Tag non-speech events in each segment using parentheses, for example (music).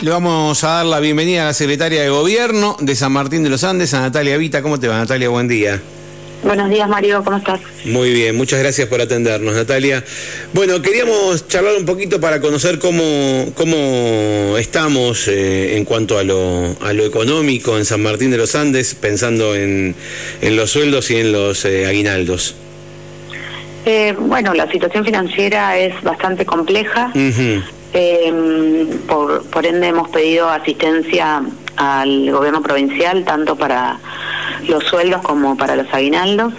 Le vamos a dar la bienvenida a la secretaria de Gobierno de San Martín de los Andes, a Natalia Vita. ¿Cómo te va, Natalia? Buen día. Buenos días, Mario, ¿cómo estás? Muy bien, muchas gracias por atendernos, Natalia. Bueno, queríamos charlar un poquito para conocer cómo, cómo estamos eh, en cuanto a lo, a lo económico en San Martín de los Andes, pensando en, en los sueldos y en los eh, aguinaldos. Eh, bueno, la situación financiera es bastante compleja. Eh, por, por ende hemos pedido asistencia al gobierno provincial, tanto para los sueldos como para los aguinaldos.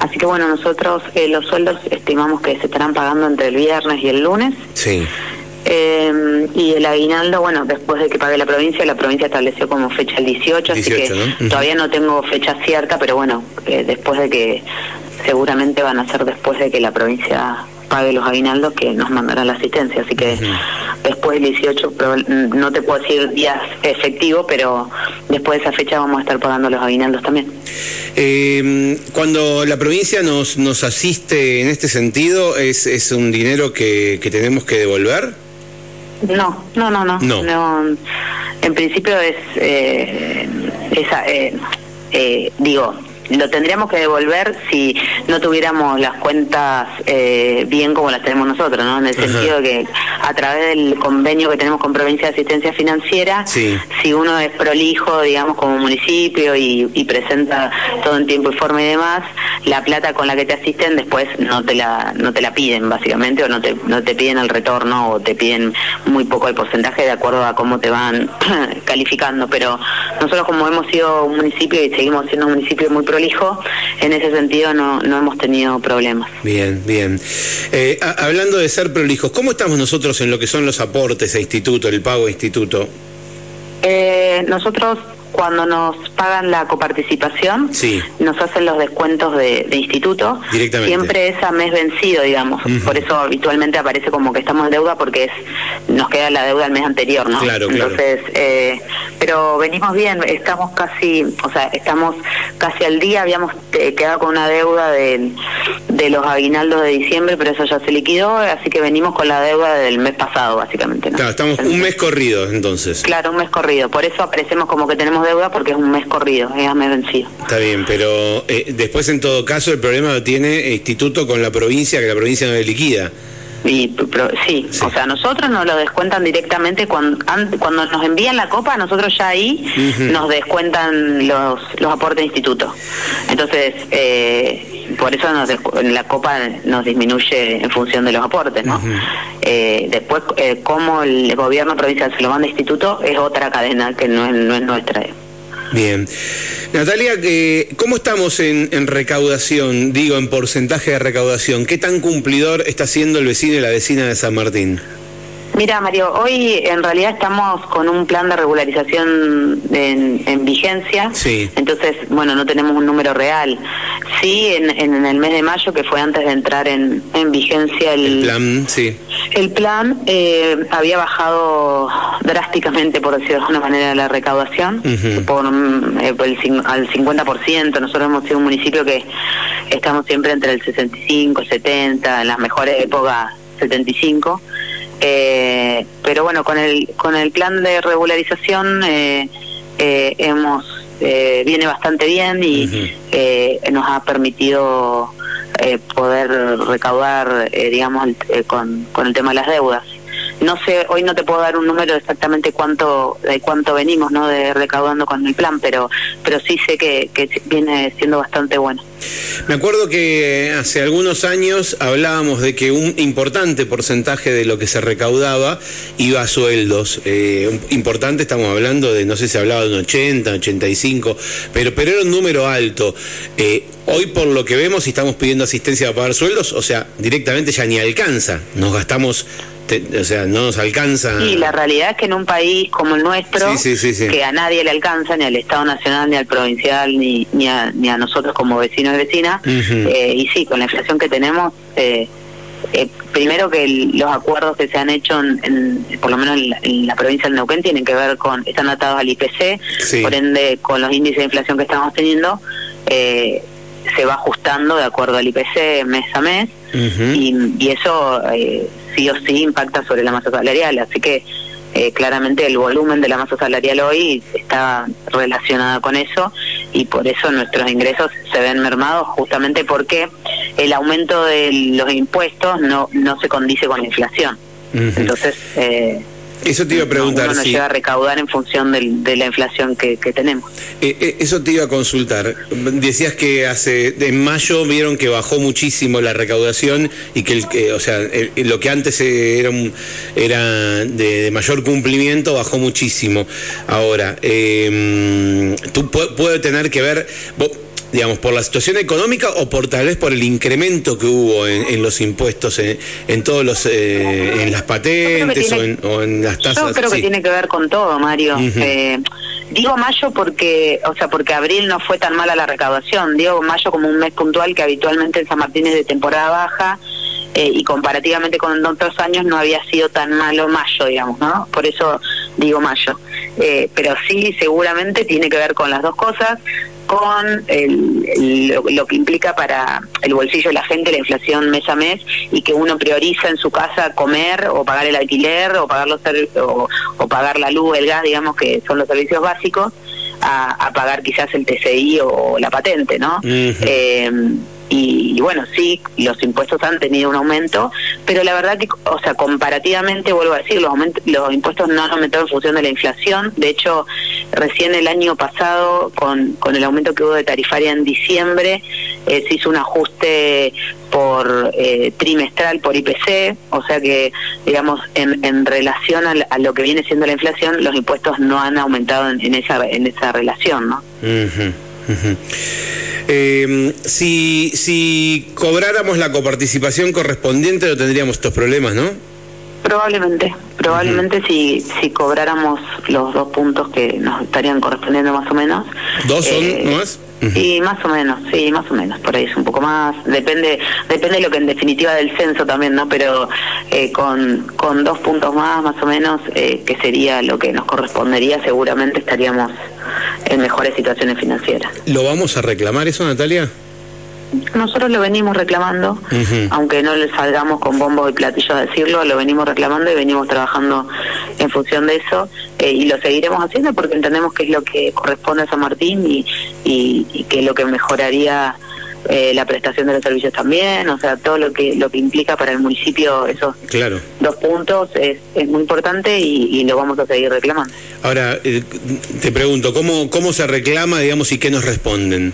Así que bueno, nosotros eh, los sueldos estimamos que se estarán pagando entre el viernes y el lunes. Sí. Eh, y el aguinaldo, bueno, después de que pague la provincia, la provincia estableció como fecha el 18, así 18, que ¿no? Ujú. todavía no tengo fecha cierta, pero bueno, eh, después de que, seguramente van a ser después de que la provincia pague los aguinaldos que nos mandará la asistencia, así que después del 18, pero, mm, no te puedo decir días efectivos, pero después de esa fecha vamos a estar pagando los aguinaldos también. Eh, cuando la provincia nos, nos asiste en este sentido, ¿es, es un dinero que, que tenemos que devolver? No, no, no, no. No. en principio es, eh, esa, eh, eh, digo, lo tendríamos que devolver si no tuviéramos las cuentas eh, bien como las tenemos nosotros, ¿no? En el Ajá. sentido que a través del convenio que tenemos con Provincia de Asistencia Financiera, Sí. si uno es prolijo, digamos, como municipio y, y presenta todo en tiempo y forma y demás, la plata con la que te asisten después no te la no te la piden básicamente o no te no te piden el retorno o te piden muy poco el porcentaje de acuerdo a cómo te van (clears throat) calificando, pero nosotros como hemos sido un municipio y seguimos siendo un municipio muy prolijo, en ese sentido no no hemos tenido problemas. Bien, bien. Eh, a- hablando de ser prolijos, ¿cómo estamos nosotros en lo que son los aportes a instituto, el pago a instituto? Eh, nosotros cuando nos pagan la coparticipación, Sí. nos hacen los descuentos de, de instituto. Directamente. Siempre es a mes vencido, digamos. Por eso habitualmente aparece como que estamos en deuda porque es nos queda la deuda el mes anterior, ¿no? Claro, claro. Entonces, eh, pero venimos bien, estamos casi, o sea, estamos casi al día, habíamos eh, quedado con una deuda del- de los aguinaldos de diciembre, pero eso ya se liquidó, así que venimos con la deuda del mes pasado, básicamente, ¿no? Claro, estamos un mes corrido entonces. Claro, un mes corrido. Por eso aparecemos como que tenemos deuda porque es un mes corrido, es a mes vencido. Está bien, pero eh, después en todo caso el problema lo tiene instituto con la provincia, que la provincia no le liquida. Y pero, sí, Sí. o sea, nosotros nos lo descuentan directamente cuando an- cuando nos envían la copa, nosotros ya ahí nos descuentan los los aportes de instituto. Entonces, eh, por eso nos la copa nos disminuye en función de los aportes, ¿no? Eh, después, eh, cómo el gobierno provincial se lo manda instituto es otra cadena que no es, no es nuestra. Bien. Natalia, eh, ¿cómo estamos en, en recaudación? Digo, en porcentaje de recaudación. ¿Qué tan cumplidor está siendo el vecino y la vecina de San Martín? Mira, Mario, hoy en realidad estamos con un plan de regularización en, en vigencia. Sí. Entonces, bueno, no tenemos un número real. Sí, en, en el mes de mayo, que fue antes de entrar en, en vigencia el, El plan, sí. el plan, eh, había bajado drásticamente, por decirlo de alguna manera, la recaudación por, eh, por el, al 50%. Nosotros hemos sido un municipio que estamos siempre entre el 65, 70, en las mejores épocas 75. Eh, pero bueno, con el con el plan de regularización eh, eh, hemos eh, viene bastante bien y eh, nos ha permitido eh, poder recaudar, eh, digamos, eh, con, con el tema de las deudas. No sé, hoy no te puedo dar un número exactamente cuánto de cuánto venimos, ¿no? De recaudando con el plan, pero pero sí sé que, viene siendo bastante bueno. Me acuerdo que hace algunos años hablábamos de que un importante porcentaje de lo que se recaudaba iba a sueldos. Eh, importante, estamos hablando de, no sé si hablaba de un 80, 85, pero, pero era un número alto. Eh, hoy por lo que vemos y estamos pidiendo asistencia para pagar sueldos, o sea, directamente ya ni alcanza. Nos gastamos, te- o sea, no nos alcanza. Y la realidad es que en un país como el nuestro. Sí, sí, sí, sí. que a nadie le alcanza, ni al Estado Nacional, ni al provincial, ni, ni, a, ni a nosotros como vecinos y vecinas, eh, y sí, con la inflación que tenemos, eh, eh, primero que el- los acuerdos que se han hecho, en, en- por lo menos en la, en la provincia del Neuquén, tienen que ver con, están atados al IPC, por ende, con los índices de inflación que estamos teniendo, eh, se va ajustando de acuerdo al IPC mes a mes y, y eso eh, sí o sí impacta sobre la masa salarial. Así que eh, claramente el volumen de la masa salarial hoy está relacionado con eso y por eso nuestros ingresos se ven mermados justamente porque el aumento de los impuestos no, no se condice con la inflación. Entonces, eh, eso te iba a preguntar. Uno no llega a recaudar en función de la inflación que, tenemos. Eh, eh, eso te iba a consultar. Decías que hace en mayo vieron que bajó muchísimo la recaudación y que, el, o sea, lo que antes era, era de, mayor cumplimiento bajó muchísimo. Ahora, eh, tú puede tener que ver digamos, por la situación económica o por tal vez por el incremento que hubo en, los impuestos en, todos los, eh, en las patentes o, en, las tasas. Yo creo que tiene que ver con todo, Mario. Eh, digo mayo porque, o sea, porque abril no fue tan mala la recaudación. Digo mayo como un mes puntual que habitualmente en San Martín es de temporada baja. Eh, y comparativamente con otros años no había sido tan malo mayo, digamos, ¿no? Por eso digo mayo. pero sí, seguramente tiene que ver con las dos cosas con lo, que implica para el bolsillo de la gente la inflación mes a mes y que uno prioriza en su casa comer o pagar el alquiler o pagar los o, o pagar la luz, el gas, digamos que son los servicios básicos, a, pagar quizás el TCI o la patente, ¿no? y, bueno, sí, los impuestos han tenido un aumento, pero la verdad que, o sea, comparativamente, vuelvo a decir, los, los impuestos no han aumentado en función de la inflación. De hecho, recién el año pasado, con, con el aumento que hubo de tarifaria en diciembre, eh, se hizo un ajuste por eh, trimestral por IPC, o sea que, digamos, en, en relación a, lo que viene siendo la inflación, los impuestos no han aumentado en, esa, en esa relación, ¿no? Eh, si, si cobráramos la coparticipación correspondiente no tendríamos estos problemas, ¿no? Probablemente, probablemente si, si cobráramos los dos puntos que nos estarían correspondiendo más o menos. ¿Dos son eh, más? Sí, más o menos, sí, más o menos, por ahí es un poco más, depende depende de lo que en definitiva del censo también, ¿no? Pero eh, con, con dos puntos más, más o menos, eh, que sería lo que nos correspondería, seguramente estaríamos en mejores situaciones financieras. ¿Lo vamos a reclamar eso, Natalia? Nosotros lo venimos reclamando, aunque no le salgamos con bombos y platillos a decirlo, lo venimos reclamando y venimos trabajando en función de eso eh, y lo seguiremos haciendo porque entendemos que es lo que corresponde a San Martín y, y, que es lo que mejoraría eh, la prestación de los servicios también, o sea, todo lo que lo que implica para el municipio esos dos puntos es, es muy importante y, lo vamos a seguir reclamando. Ahora, eh, te pregunto, ¿cómo, ¿cómo se reclama, digamos, y qué nos responden?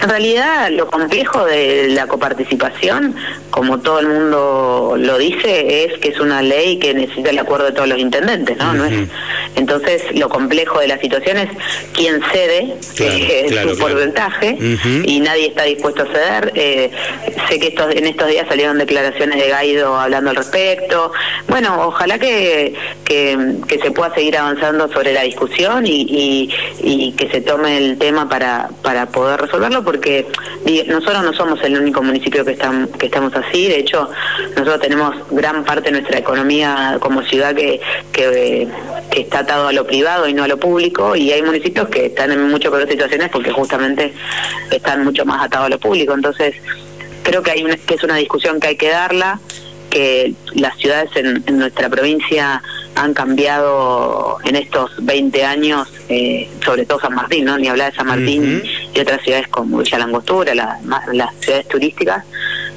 En realidad, lo complejo de la coparticipación, como todo el mundo lo dice, es que es una ley que necesita el acuerdo de todos los intendentes, ¿no? no es, entonces, lo complejo de la situación es quién cede eh, su porcentaje y nadie está dispuesto a ceder. Eh, sé que estos, en estos días salieron declaraciones de Gaido hablando al respecto. Bueno, ojalá que, que, se pueda seguir avanzando sobre la discusión y, y, que se tome el tema para, para poder resolverlo porque nosotros no somos el único municipio que, estamos que estamos así, de hecho nosotros tenemos gran parte de nuestra economía como ciudad que, que, está atado a lo privado y no a lo público y hay municipios que están en mucho peor situaciones porque justamente están mucho más atados a lo público, entonces creo que hay una, que es una discusión que hay que darla que las ciudades en, nuestra provincia han cambiado en estos 20 años, eh, sobre todo San Martín, ¿no? Ni hablar de San Martín y otras ciudades como Villa Langostura, las ciudades turísticas,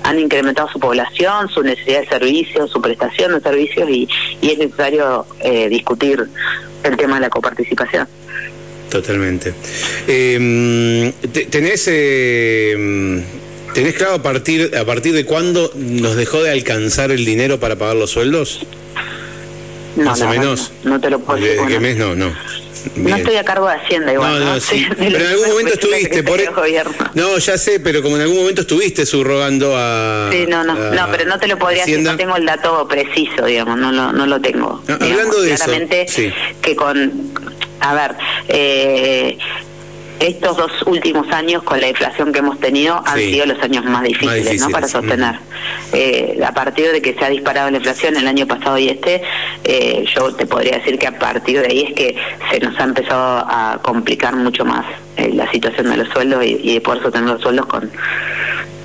han incrementado su población, su necesidad de servicios, su prestación de servicios y, es necesario eh, discutir el tema de la coparticipación. Totalmente. Eh, ¿Tenés eh, ¿Tenés claro a partir, a partir de cuándo nos dejó de alcanzar el dinero para pagar los sueldos? Más o menos. No, te lo puedo decir. ¿De qué mes? No, no. No estoy a cargo de Hacienda igual. No, no, sí. Pero en algún (laughs) momento estuviste. Por... No, ya sé, pero como en algún momento estuviste subrogando a. Sí, no, no. no, pero no te lo podría decir. No tengo el dato preciso, digamos. No lo, no lo tengo. hablando de claramente eso. Sí. que con. A ver, eh, estos dos últimos años con la inflación que hemos tenido han sido los años más difíciles, ¿no? para sostener. Eh, a partir de que se ha disparado la inflación el año pasado y este, eh, yo te podría decir que a partir de ahí es que se nos ha empezado a complicar mucho más eh, la situación de los sueldos y, de poder sostener los sueldos con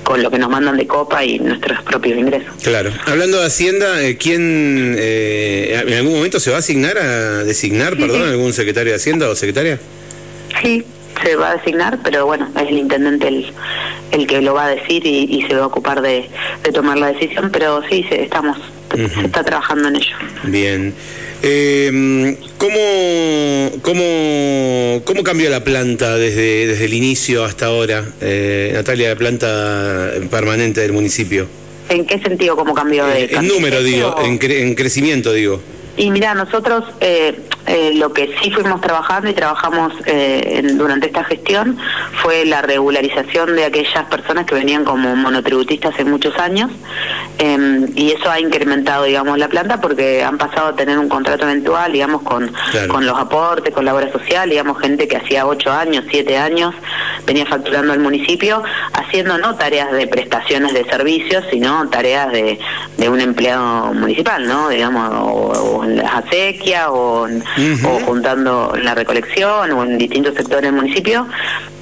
con lo que nos mandan de copa y nuestros propios ingresos. Claro. Hablando de Hacienda, eh, ¿quién eh, en algún momento se va a asignar a designar, perdón, algún secretario de Hacienda o secretaria? Sí, se va a designar, pero bueno, es el intendente el, el que lo va a decir y, se va a ocupar de, tomar la decisión, pero sí, estamos, se está trabajando en ello. Bien. Eh, ¿cómo, cómo, ¿Cómo cambió la planta desde, desde el inicio hasta ahora, eh, Natalia, la planta permanente del municipio? ¿En qué sentido cómo cambió? De eh, en número, digo, en, en crecimiento, digo. Y mira, nosotros eh, eh, lo que sí fuimos trabajando y trabajamos eh, durante esta gestión fue la regularización de aquellas personas que venían como monotributistas hace muchos años. Em, y eso ha incrementado, digamos, la planta porque han pasado a tener un contrato eventual, digamos, con, con los aportes, con la obra social, digamos, gente que hacía ocho años, siete años venía facturando al municipio haciendo no tareas de prestaciones de servicios, sino tareas de, de un empleado municipal, ¿no? Digamos, o, en las acequias o o juntando en la recolección o en distintos sectores del municipio.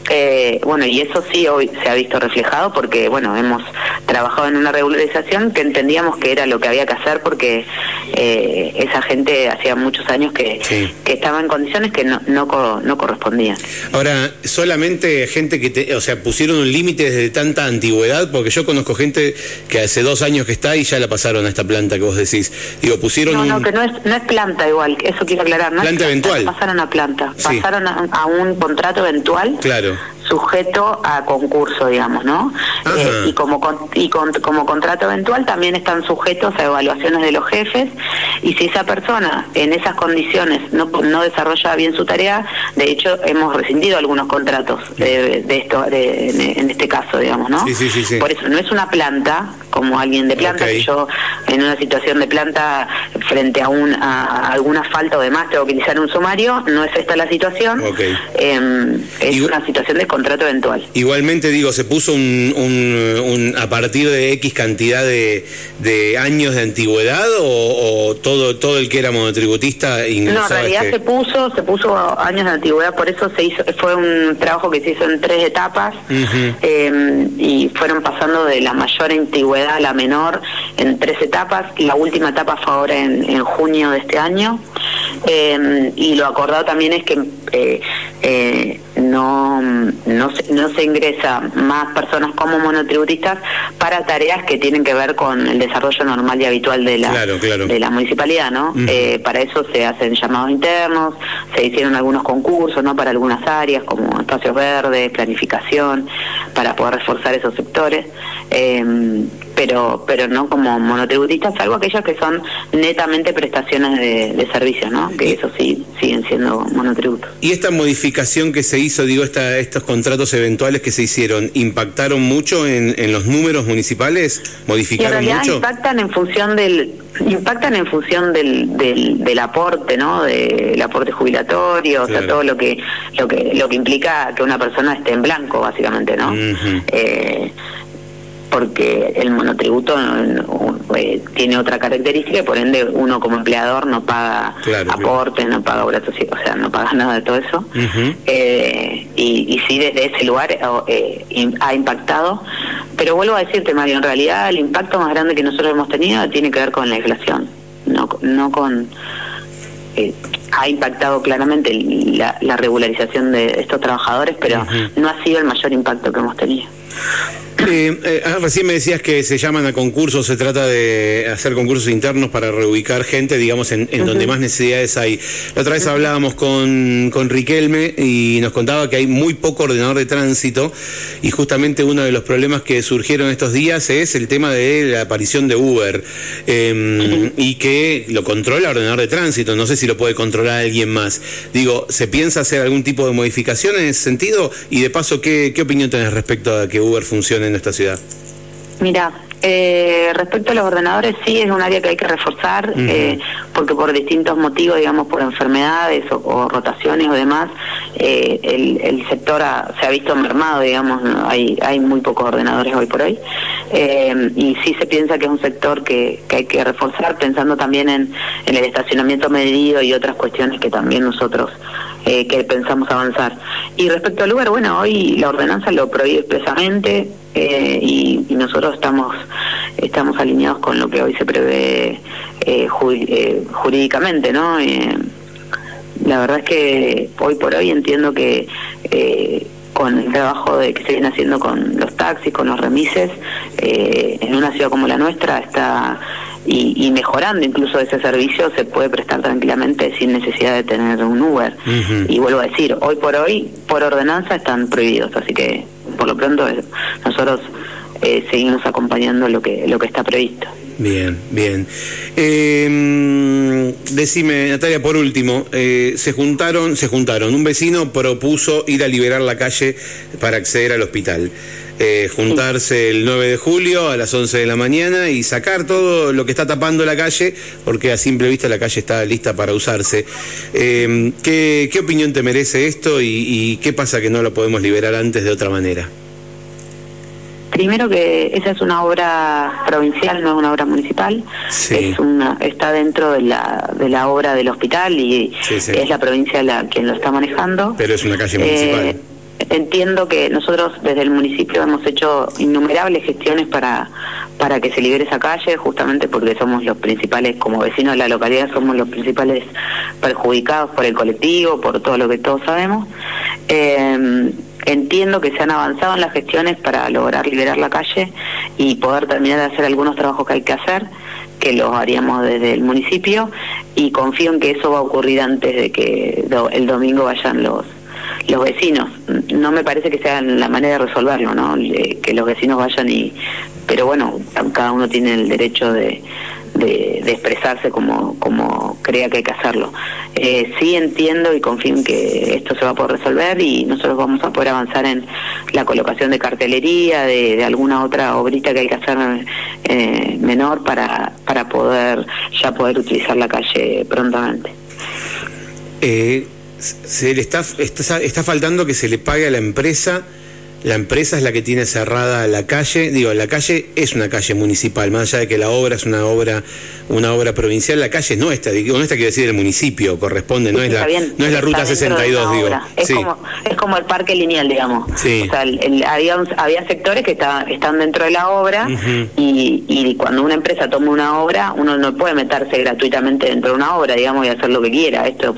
Eh, bueno, y eso sí hoy se ha visto reflejado porque, bueno, hemos trabajado en una regularización que entendíamos que era lo que había que hacer porque eh, esa gente hacía muchos años que, que estaba en condiciones que no, no, no, correspondían. Ahora, solamente gente que, te, o sea, pusieron un límite desde tanta antigüedad, porque yo conozco gente que hace dos años que está y ya la pasaron a esta planta que vos decís. Digo, pusieron No, no, que no es, no es planta igual, eso quiero aclarar. No planta eventual. Pasaron a planta, pasaron a un contrato eventual. Claro you. Sujeto a concurso, digamos, ¿no? Eh, y como y como contrato eventual también están sujetos a evaluaciones de los jefes y si esa persona en esas condiciones no, no desarrolla bien su tarea, de hecho hemos rescindido algunos contratos de, esto en, este caso, digamos, ¿no? Por eso no es una planta como alguien de planta que yo en una situación de planta frente a, un, a alguna falta o demás tengo que utilizar un sumario, no es esta la situación, em, es una situación de contrato eventual. Igualmente digo, se puso un, un, a partir de X cantidad de, de años de antigüedad o, todo todo el que era monotributista ingresaba. No, en realidad se puso se puso años de antigüedad, por eso se hizo fue un trabajo que se hizo en tres etapas em, y fueron pasando de la mayor antigüedad a la menor en tres etapas. La última etapa fue ahora en, en junio de este año. Eh, y lo acordado también es que eh, eh, no, no, se, no se ingresa más personas como monotributistas para tareas que tienen que ver con el desarrollo normal y habitual de la, De la municipalidad, ¿no? para eso se hacen llamados internos, se hicieron algunos concursos, ¿no? Para algunas áreas como espacios verdes, planificación, para poder reforzar esos sectores pero pero no como monotributistas, salvo aquellos que son netamente prestaciones de, servicios, ¿no? Que eso sí siguen siendo monotributos. ¿Y esta modificación que se hizo, digo, esta, estos contratos eventuales que se hicieron, impactaron mucho en, en los números municipales? ¿Modificaron en realidad impactan en función del impactan en función del, del, del aporte, ¿no? Del aporte jubilatorio, o sea, todo lo que lo que lo que implica que una persona esté en blanco, básicamente, ¿no? eh, porque el monotributo eh, tiene otra característica y por ende uno como empleador no paga aportes, no paga obras o sea, no paga (laughs) nada de todo eso. eh, y, y sí, desde ese lugar eh, ha impactado. Pero vuelvo a decirte, Mario, en realidad el impacto más grande que nosotros hemos tenido tiene que ver con la inflación, no, no con... Eh, ha impactado claramente la, la, regularización de estos trabajadores, pero no ha sido el mayor impacto que hemos tenido. Eh, eh, ah, recién me decías que se llaman a concursos, se trata de hacer concursos internos para reubicar gente, digamos, en, donde más necesidades hay. La otra vez hablábamos con, con Riquelme y nos contaba que hay muy poco ordenador de tránsito y justamente uno de los problemas que surgieron estos días es el tema de la aparición de Uber em, y que lo controla el ordenador de tránsito, no sé si lo puede controlar alguien más. Digo, ¿se piensa hacer algún tipo de modificación en ese sentido? Y de paso, ¿qué, qué opinión tenés respecto a que Uber funcione en esta ciudad? Mira, eh, respecto a los ordenadores, sí es un área que hay que reforzar, eh, porque por distintos motivos, digamos, por enfermedades o, rotaciones o demás, eh, el, sector se ha visto mermado, digamos, hay, hay muy pocos ordenadores hoy por hoy. Eh, y sí se piensa que es un sector que, hay que reforzar, pensando también en, el estacionamiento medido y otras cuestiones que también nosotros eh, que pensamos avanzar. Y respecto al lugar, bueno, hoy la ordenanza lo prohíbe expresamente eh, y, nosotros estamos estamos alineados con lo que hoy se prevé jurídicamente, ¿no? la verdad es que hoy por hoy entiendo que con el trabajo de, que se viene haciendo con los taxis, con los remises, eh, en una ciudad como la nuestra está y, mejorando incluso ese servicio se puede prestar tranquilamente sin necesidad de tener un Uber. Y vuelvo a decir, hoy por hoy, por ordenanza, están prohibidos, así que por lo pronto nosotros eh, seguimos acompañando lo que, lo que está previsto. Bien, bien. Eh, decime, Natalia, por último, eh, se juntaron, se juntaron. Un vecino propuso ir a liberar la calle para acceder al hospital. Eh, juntarse el 9 de julio a las 11 de la mañana y sacar todo lo que está tapando la calle, porque a simple vista la calle está lista para usarse. Eh, ¿qué, ¿qué, opinión te merece esto y, y qué pasa que no lo podemos liberar antes de otra manera? Primero que esa es una obra provincial, no es una obra municipal. Es una, está dentro de la, de la obra del hospital y es la provincia la quien lo está manejando. Pero es una calle municipal. Eh, entiendo que nosotros desde el municipio hemos hecho innumerables gestiones para, para que se libere esa calle, justamente porque somos los principales, como vecinos de la localidad, somos los principales perjudicados por el colectivo, por todo lo que todos sabemos. Eh, entiendo que se han avanzado en las gestiones para lograr liberar la calle y poder terminar de hacer algunos trabajos que hay que hacer que los haríamos desde el municipio y confío en que eso va a ocurrir antes de que el domingo vayan los los vecinos. No me parece que sea la manera de resolverlo, ¿no? que los vecinos vayan y... Pero bueno, cada uno tiene el derecho de, de, expresarse como, como crea que hay que hacerlo. Eh, sí entiendo y confío en que esto se va a poder resolver y nosotros vamos a poder avanzar en la colocación de cartelería, de, alguna otra obrita que hay que hacer eh, menor para, para poder ya poder utilizar la calle prontamente. Eh, se le está, está, está faltando que se le pague a la empresa la empresa es la que tiene cerrada la calle. Digo, la calle es una calle municipal, más allá de que la obra es una obra, una obra provincial, la calle es nuestra, digo, nuestra quiere decir el municipio, corresponde, no es la, no es la ruta 62, digo. Es, como, es como el parque lineal, digamos. O sea, había, había sectores que están dentro de la obra y, y cuando una empresa toma una obra, uno no puede meterse gratuitamente dentro de una obra, digamos, y hacer lo que quiera. Esto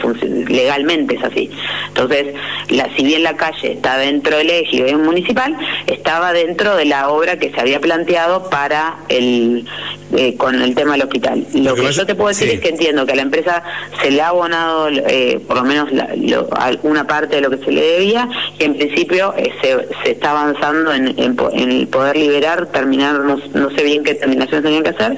legalmente es así. Entonces, la, si bien la calle está dentro del eje es un municipal estaba dentro de la obra que se había planteado para el eh, con el tema del hospital. Lo, que, yo te puedo decir es que entiendo que a la empresa se le ha abonado eh, por lo menos la, una parte de lo que se le debía y en principio eh, se, se, está avanzando en, en, poder liberar, terminar, no, no, sé bien qué terminaciones tenían que hacer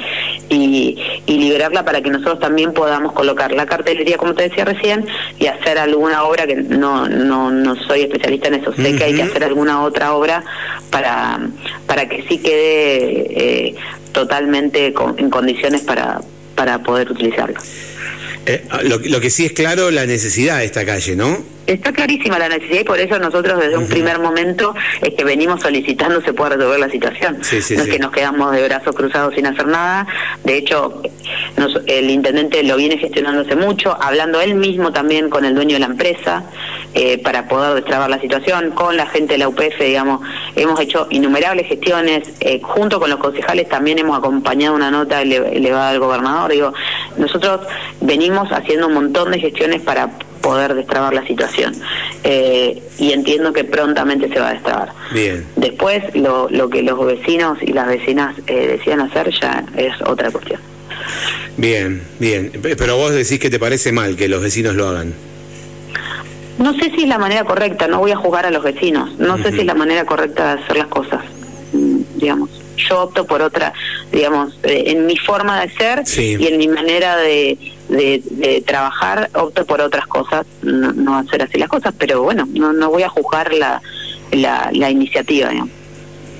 y, y liberarla para que nosotros también podamos colocar la cartelería, como te decía recién, y hacer alguna obra que no, no, no soy especialista en eso, sé que hay que hacer alguna otra obra para, para que sí quede eh, totalmente en condiciones para, para poder utilizarlo. Eh, lo, lo, que sí es claro, la necesidad de esta calle, ¿no? Está clarísima la necesidad y por eso nosotros desde un primer momento es que venimos solicitando se pueda resolver la situación. no es que nos quedamos de brazos cruzados sin hacer nada. De hecho, el intendente lo viene gestionando hace mucho, hablando él mismo también con el dueño de la empresa eh, para poder destrabar la situación, con la gente de la UPF, digamos, hemos hecho innumerables gestiones, eh, junto con los concejales también hemos acompañado una nota elevada al gobernador. Digo, nosotros venimos haciendo un montón de gestiones para poder destrabar la situación. Eh, y entiendo que prontamente se va a destrabar. Bien. Después, lo, lo que los vecinos y las vecinas eh, decían hacer ya es otra cuestión. Bien, bien. Pero vos decís que te parece mal que los vecinos lo hagan. No sé si es la manera correcta, no voy a juzgar a los vecinos, no sé si es la manera correcta de hacer las cosas, mm, digamos. Yo opto por otra, digamos, eh, en mi forma de ser y en mi manera de, de, trabajar, opto por otras cosas, no, hacer así las cosas, pero bueno, no, no voy a juzgar la, la, iniciativa.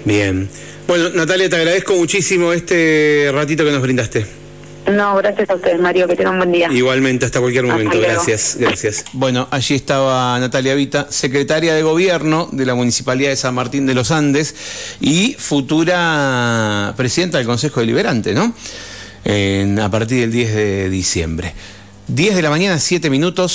Bien. Bueno, Natalia, te agradezco muchísimo este ratito que nos brindaste. No, gracias a ustedes, Mario, que tengan un buen día. Igualmente, hasta cualquier momento. gracias, gracias. Bueno, allí estaba Natalia Vita, secretaria de Gobierno de la Municipalidad de San Martín de los Andes y futura presidenta del Consejo Deliberante, ¿no? a partir del 10 de diciembre. 10 de la mañana, 7 minutos.